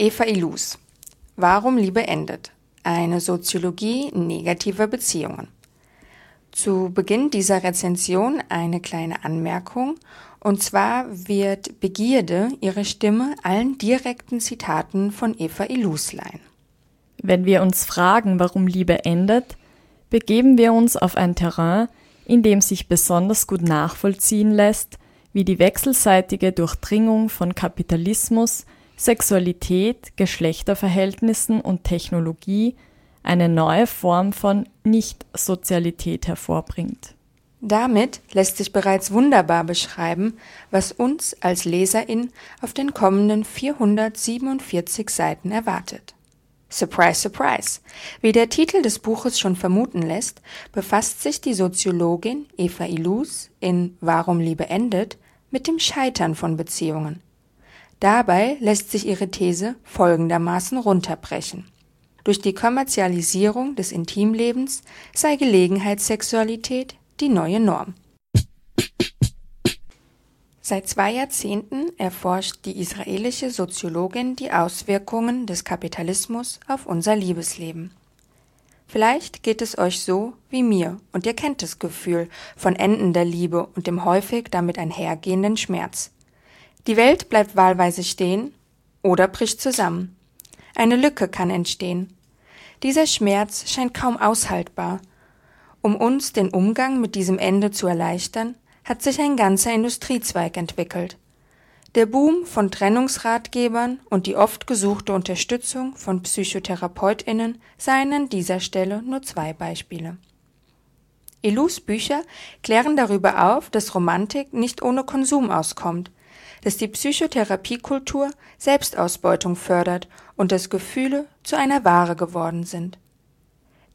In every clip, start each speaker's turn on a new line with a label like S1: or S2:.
S1: Eva Ilus. Warum Liebe endet. Eine Soziologie negativer Beziehungen. Zu Beginn dieser Rezension eine kleine Anmerkung. Und zwar wird Begierde ihre Stimme allen direkten Zitaten von Eva Ilus leihen.
S2: Wenn wir uns fragen, warum Liebe endet, begeben wir uns auf ein Terrain, in dem sich besonders gut nachvollziehen lässt, wie die wechselseitige Durchdringung von Kapitalismus, Sexualität, Geschlechterverhältnissen und Technologie eine neue Form von Nicht-Sozialität hervorbringt.
S1: Damit lässt sich bereits wunderbar beschreiben, was uns als Leserin auf den kommenden 447 Seiten erwartet. Surprise, surprise. Wie der Titel des Buches schon vermuten lässt, befasst sich die Soziologin Eva Ilus in Warum Liebe endet mit dem Scheitern von Beziehungen. Dabei lässt sich ihre These folgendermaßen runterbrechen. Durch die Kommerzialisierung des Intimlebens sei Gelegenheitssexualität die neue Norm. Seit zwei Jahrzehnten erforscht die israelische Soziologin die Auswirkungen des Kapitalismus auf unser Liebesleben. Vielleicht geht es euch so wie mir und ihr kennt das Gefühl von endender Liebe und dem häufig damit einhergehenden Schmerz. Die Welt bleibt wahlweise stehen oder bricht zusammen. Eine Lücke kann entstehen. Dieser Schmerz scheint kaum aushaltbar. Um uns den Umgang mit diesem Ende zu erleichtern, hat sich ein ganzer Industriezweig entwickelt. Der Boom von Trennungsratgebern und die oft gesuchte Unterstützung von Psychotherapeutinnen seien an dieser Stelle nur zwei Beispiele. Elus Bücher klären darüber auf, dass Romantik nicht ohne Konsum auskommt, dass die Psychotherapiekultur Selbstausbeutung fördert und dass Gefühle zu einer Ware geworden sind.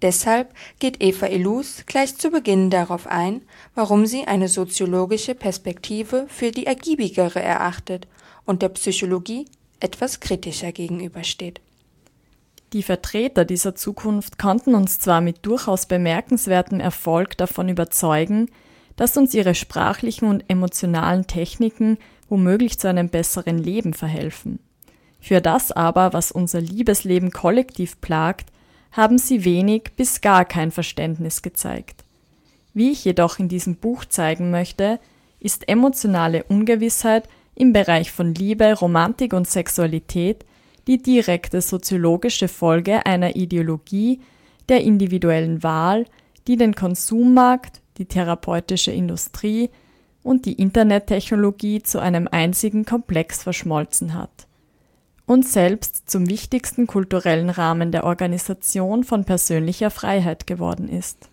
S1: Deshalb geht Eva Illus gleich zu Beginn darauf ein, warum sie eine soziologische Perspektive für die ergiebigere erachtet und der Psychologie etwas kritischer gegenübersteht.
S2: Die Vertreter dieser Zukunft konnten uns zwar mit durchaus bemerkenswertem Erfolg davon überzeugen, dass uns ihre sprachlichen und emotionalen Techniken womöglich zu einem besseren Leben verhelfen. Für das aber, was unser Liebesleben kollektiv plagt, haben sie wenig bis gar kein Verständnis gezeigt. Wie ich jedoch in diesem Buch zeigen möchte, ist emotionale Ungewissheit im Bereich von Liebe, Romantik und Sexualität die direkte soziologische Folge einer Ideologie der individuellen Wahl, die den Konsummarkt, die therapeutische Industrie und die Internettechnologie zu einem einzigen Komplex verschmolzen hat und selbst zum wichtigsten kulturellen Rahmen der Organisation von persönlicher Freiheit geworden ist.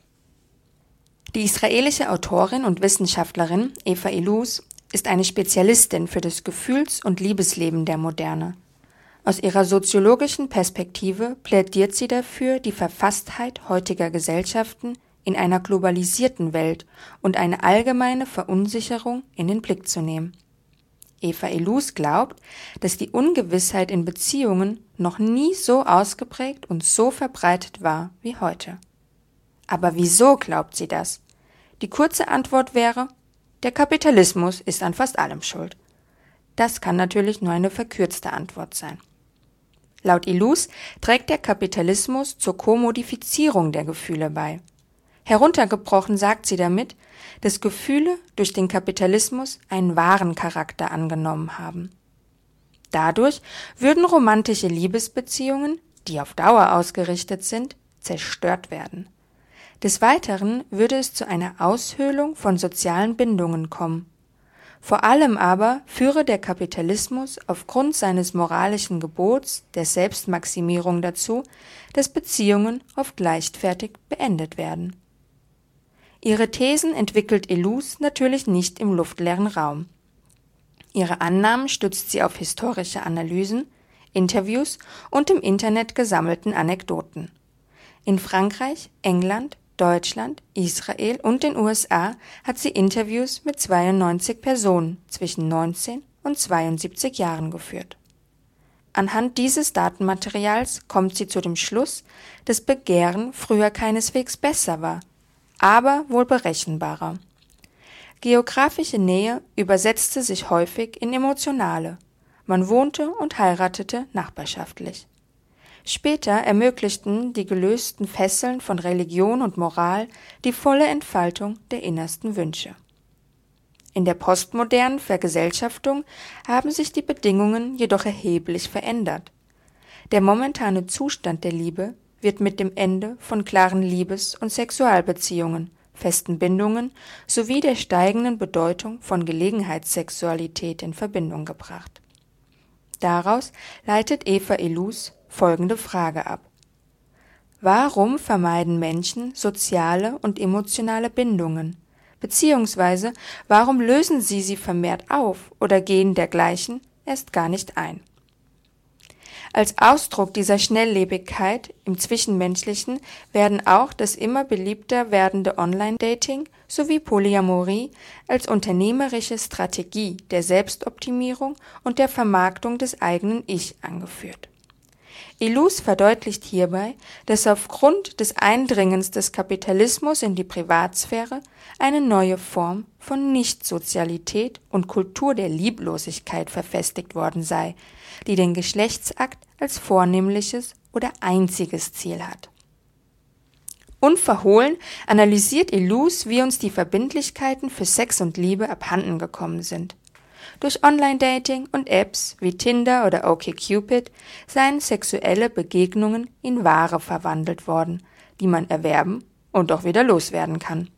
S1: Die israelische Autorin und Wissenschaftlerin Eva Ilus ist eine Spezialistin für das Gefühls- und Liebesleben der Moderne. Aus ihrer soziologischen Perspektive plädiert sie dafür, die Verfasstheit heutiger Gesellschaften in einer globalisierten Welt und eine allgemeine Verunsicherung in den Blick zu nehmen. Eva Elus glaubt, dass die Ungewissheit in Beziehungen noch nie so ausgeprägt und so verbreitet war wie heute. Aber wieso glaubt sie das? Die kurze Antwort wäre, der Kapitalismus ist an fast allem schuld. Das kann natürlich nur eine verkürzte Antwort sein. Laut Ilus trägt der Kapitalismus zur Kommodifizierung der Gefühle bei. Heruntergebrochen sagt sie damit, dass Gefühle durch den Kapitalismus einen wahren Charakter angenommen haben. Dadurch würden romantische Liebesbeziehungen, die auf Dauer ausgerichtet sind, zerstört werden. Des Weiteren würde es zu einer Aushöhlung von sozialen Bindungen kommen. Vor allem aber führe der Kapitalismus aufgrund seines moralischen Gebots der Selbstmaximierung dazu, dass Beziehungen oft leichtfertig beendet werden. Ihre Thesen entwickelt Elus natürlich nicht im luftleeren Raum. Ihre Annahmen stützt sie auf historische Analysen, Interviews und im Internet gesammelten Anekdoten. In Frankreich, England, Deutschland, Israel und den USA hat sie Interviews mit 92 Personen zwischen 19 und 72 Jahren geführt. Anhand dieses Datenmaterials kommt sie zu dem Schluss, dass Begehren früher keineswegs besser war, aber wohl berechenbarer. Geografische Nähe übersetzte sich häufig in emotionale. Man wohnte und heiratete nachbarschaftlich. Später ermöglichten die gelösten Fesseln von Religion und Moral die volle Entfaltung der innersten Wünsche. In der postmodernen Vergesellschaftung haben sich die Bedingungen jedoch erheblich verändert. Der momentane Zustand der Liebe wird mit dem Ende von klaren Liebes- und Sexualbeziehungen, festen Bindungen sowie der steigenden Bedeutung von Gelegenheitssexualität in Verbindung gebracht. Daraus leitet Eva Illus folgende Frage ab. Warum vermeiden Menschen soziale und emotionale Bindungen? Beziehungsweise warum lösen sie sie vermehrt auf oder gehen dergleichen erst gar nicht ein? Als Ausdruck dieser Schnelllebigkeit im Zwischenmenschlichen werden auch das immer beliebter werdende Online-Dating sowie Polyamorie als unternehmerische Strategie der Selbstoptimierung und der Vermarktung des eigenen Ich angeführt. Ilus verdeutlicht hierbei, dass aufgrund des Eindringens des Kapitalismus in die Privatsphäre eine neue Form von Nichtsozialität und Kultur der Lieblosigkeit verfestigt worden sei, die den Geschlechtsakt als vornehmliches oder einziges Ziel hat. Unverhohlen analysiert Ilus, wie uns die Verbindlichkeiten für Sex und Liebe abhanden gekommen sind. Durch Online-Dating und Apps wie Tinder oder OkCupid seien sexuelle Begegnungen in Ware verwandelt worden, die man erwerben und auch wieder loswerden kann.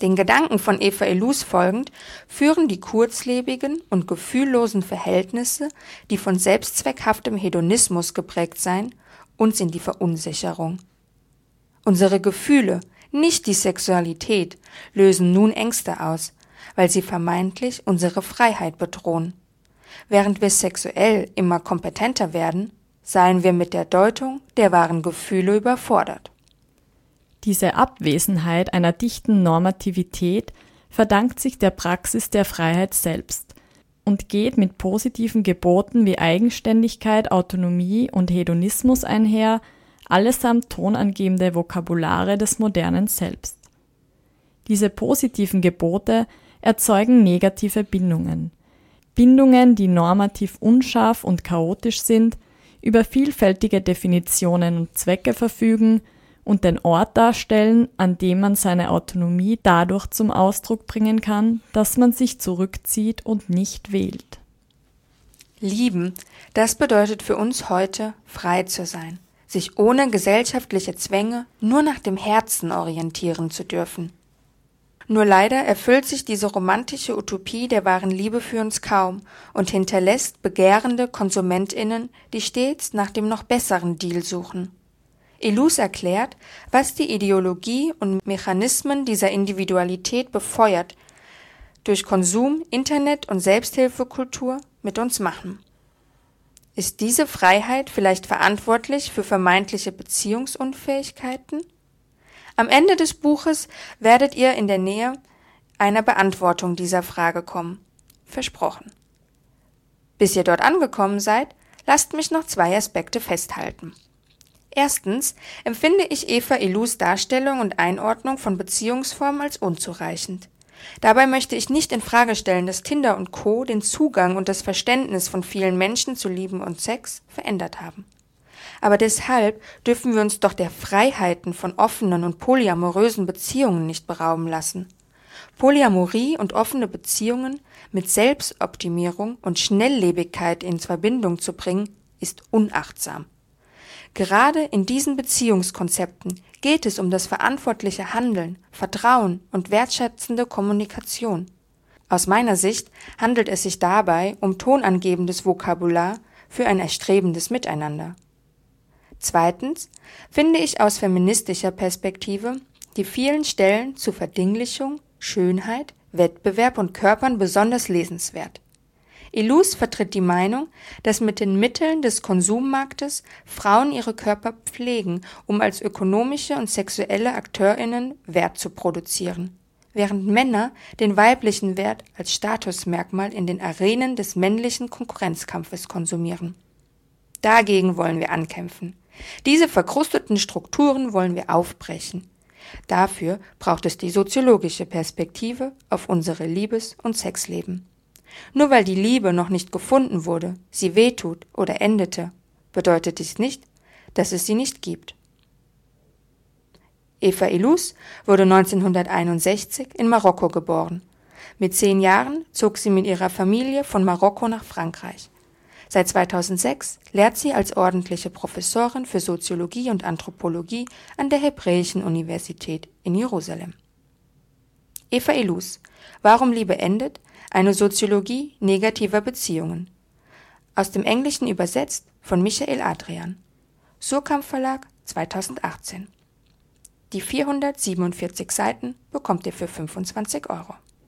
S1: Den Gedanken von Eva Illus folgend führen die kurzlebigen und gefühllosen Verhältnisse, die von selbstzweckhaftem Hedonismus geprägt seien, uns in die Verunsicherung. Unsere Gefühle, nicht die Sexualität, lösen nun Ängste aus, weil sie vermeintlich unsere Freiheit bedrohen. Während wir sexuell immer kompetenter werden, seien wir mit der Deutung der wahren Gefühle überfordert.
S2: Diese Abwesenheit einer dichten Normativität verdankt sich der Praxis der Freiheit selbst und geht mit positiven Geboten wie Eigenständigkeit, Autonomie und Hedonismus einher, allesamt tonangebende Vokabulare des modernen Selbst. Diese positiven Gebote erzeugen negative Bindungen. Bindungen, die normativ unscharf und chaotisch sind, über vielfältige Definitionen und Zwecke verfügen und den Ort darstellen, an dem man seine Autonomie dadurch zum Ausdruck bringen kann, dass man sich zurückzieht und nicht wählt.
S1: Lieben, das bedeutet für uns heute, frei zu sein, sich ohne gesellschaftliche Zwänge nur nach dem Herzen orientieren zu dürfen. Nur leider erfüllt sich diese romantische Utopie der wahren Liebe für uns kaum und hinterlässt begehrende KonsumentInnen, die stets nach dem noch besseren Deal suchen. Elus erklärt, was die Ideologie und Mechanismen dieser Individualität befeuert, durch Konsum, Internet und Selbsthilfekultur mit uns machen. Ist diese Freiheit vielleicht verantwortlich für vermeintliche Beziehungsunfähigkeiten? Am Ende des Buches werdet ihr in der Nähe einer Beantwortung dieser Frage kommen. Versprochen. Bis ihr dort angekommen seid, lasst mich noch zwei Aspekte festhalten. Erstens empfinde ich Eva Ilus Darstellung und Einordnung von Beziehungsformen als unzureichend. Dabei möchte ich nicht in Frage stellen, dass Tinder und Co. den Zugang und das Verständnis von vielen Menschen zu Lieben und Sex verändert haben. Aber deshalb dürfen wir uns doch der Freiheiten von offenen und polyamorösen Beziehungen nicht berauben lassen. Polyamorie und offene Beziehungen mit Selbstoptimierung und Schnelllebigkeit in Verbindung zu bringen, ist unachtsam. Gerade in diesen Beziehungskonzepten geht es um das verantwortliche Handeln, Vertrauen und wertschätzende Kommunikation. Aus meiner Sicht handelt es sich dabei um tonangebendes Vokabular für ein erstrebendes Miteinander. Zweitens finde ich aus feministischer Perspektive die vielen Stellen zu Verdinglichung, Schönheit, Wettbewerb und Körpern besonders lesenswert. Ilus vertritt die Meinung, dass mit den Mitteln des Konsummarktes Frauen ihre Körper pflegen, um als ökonomische und sexuelle Akteurinnen Wert zu produzieren, während Männer den weiblichen Wert als Statusmerkmal in den Arenen des männlichen Konkurrenzkampfes konsumieren. Dagegen wollen wir ankämpfen. Diese verkrusteten Strukturen wollen wir aufbrechen. Dafür braucht es die soziologische Perspektive auf unsere Liebes- und Sexleben. Nur weil die Liebe noch nicht gefunden wurde, sie wehtut oder endete, bedeutet dies nicht, dass es sie nicht gibt. Eva Ilus wurde 1961 in Marokko geboren. Mit zehn Jahren zog sie mit ihrer Familie von Marokko nach Frankreich. Seit 2006 lehrt sie als ordentliche Professorin für Soziologie und Anthropologie an der Hebräischen Universität in Jerusalem. Eva Ilus, Warum Liebe endet? Eine Soziologie negativer Beziehungen. Aus dem Englischen übersetzt von Michael Adrian. Surkamp Verlag 2018. Die 447 Seiten bekommt ihr für 25 Euro.